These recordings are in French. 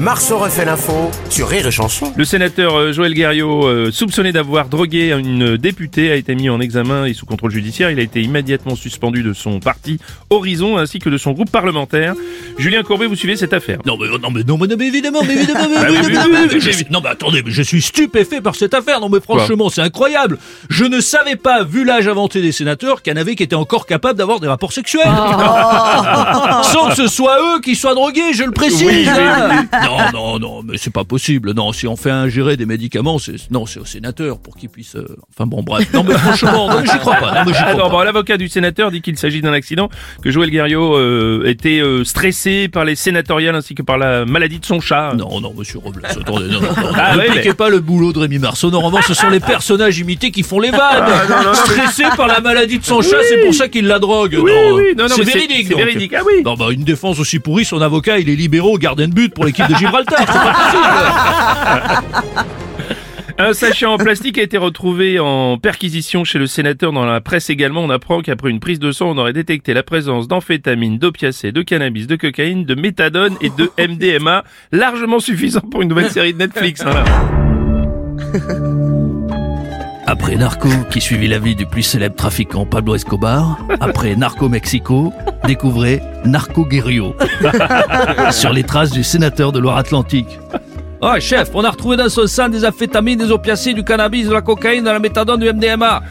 Marceau refait l'info sur Rire et Chanson. Le sénateur euh, Joël Guerriot, euh, soupçonné d'avoir drogué une députée, a été mis en examen et sous contrôle judiciaire. Il a été immédiatement suspendu de son parti Horizon ainsi que de son groupe parlementaire. Julien Courbet, vous suivez cette affaire Non mais non mais non mais, non, mais évidemment mais évidemment mais, oui, évidemment, oui, oui, mais non mais attendez mais je suis stupéfait par cette affaire non mais franchement c'est incroyable je ne savais pas vu l'âge avancé des sénateurs avait qui étaient encore capables d'avoir des rapports sexuels sans que ce soit eux qui soient drogués je le précise Oui, oui, hein. non non non mais c'est pas possible non si on fait ingérer des médicaments c'est non c'est aux sénateurs pour qu'ils puissent euh, enfin bon bref non mais franchement non mais j'y crois pas non mais j'y Ah crois non, pas bon, l'avocat du sénateur dit qu'il s'agit d'un accident, que Joël Guerriot euh, était euh, stressé par les sénatoriales ainsi que par la maladie de son chat. Non, non, monsieur Robles, attendez, non, non, non, Ah ne piquez mais- pas le boulot de Rémi Marceau. Normalement, ce sont les personnages imités qui font les vannes. Ah, Stressé par la maladie de son chat, c'est pour ça qu'il la drogue. Oui, non, oui, non, non, c'est mais c'est- véridique. c'est donc. véridique, ah oui. Non, bah, une défense aussi pourrie, son avocat, il est libéraux au gardien de but pour l'équipe de Gibraltar. C'est pas possible. Un sachet en plastique a été retrouvé en perquisition chez le sénateur dans la presse également. On apprend qu'après une prise de sang, on aurait détecté la présence d'amphétamines, d'opiacés, de cannabis, de cocaïne, de méthadone et de MDMA, largement suffisant pour une nouvelle série de Netflix. hein, là. Après Narco, qui suivit la vie du plus célèbre trafiquant Pablo Escobar, après Narco Mexico, découvrez Narco Guerrio. Sur les traces du sénateur de Loire-Atlantique. Oh chef, on a retrouvé dans son sang des amphétamines, des opiacés, du cannabis, de la cocaïne, de la méthadone, du MDMA.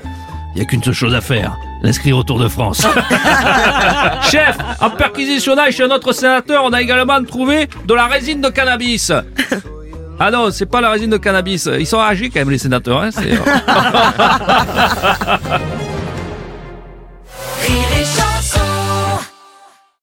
Il n'y a qu'une seule chose à faire, l'inscrire au Tour de France. chef, en perquisitionnage chez un autre sénateur, on a également trouvé de la résine de cannabis. Ah non, c'est pas la résine de cannabis. Ils sont âgés quand même les sénateurs. Hein,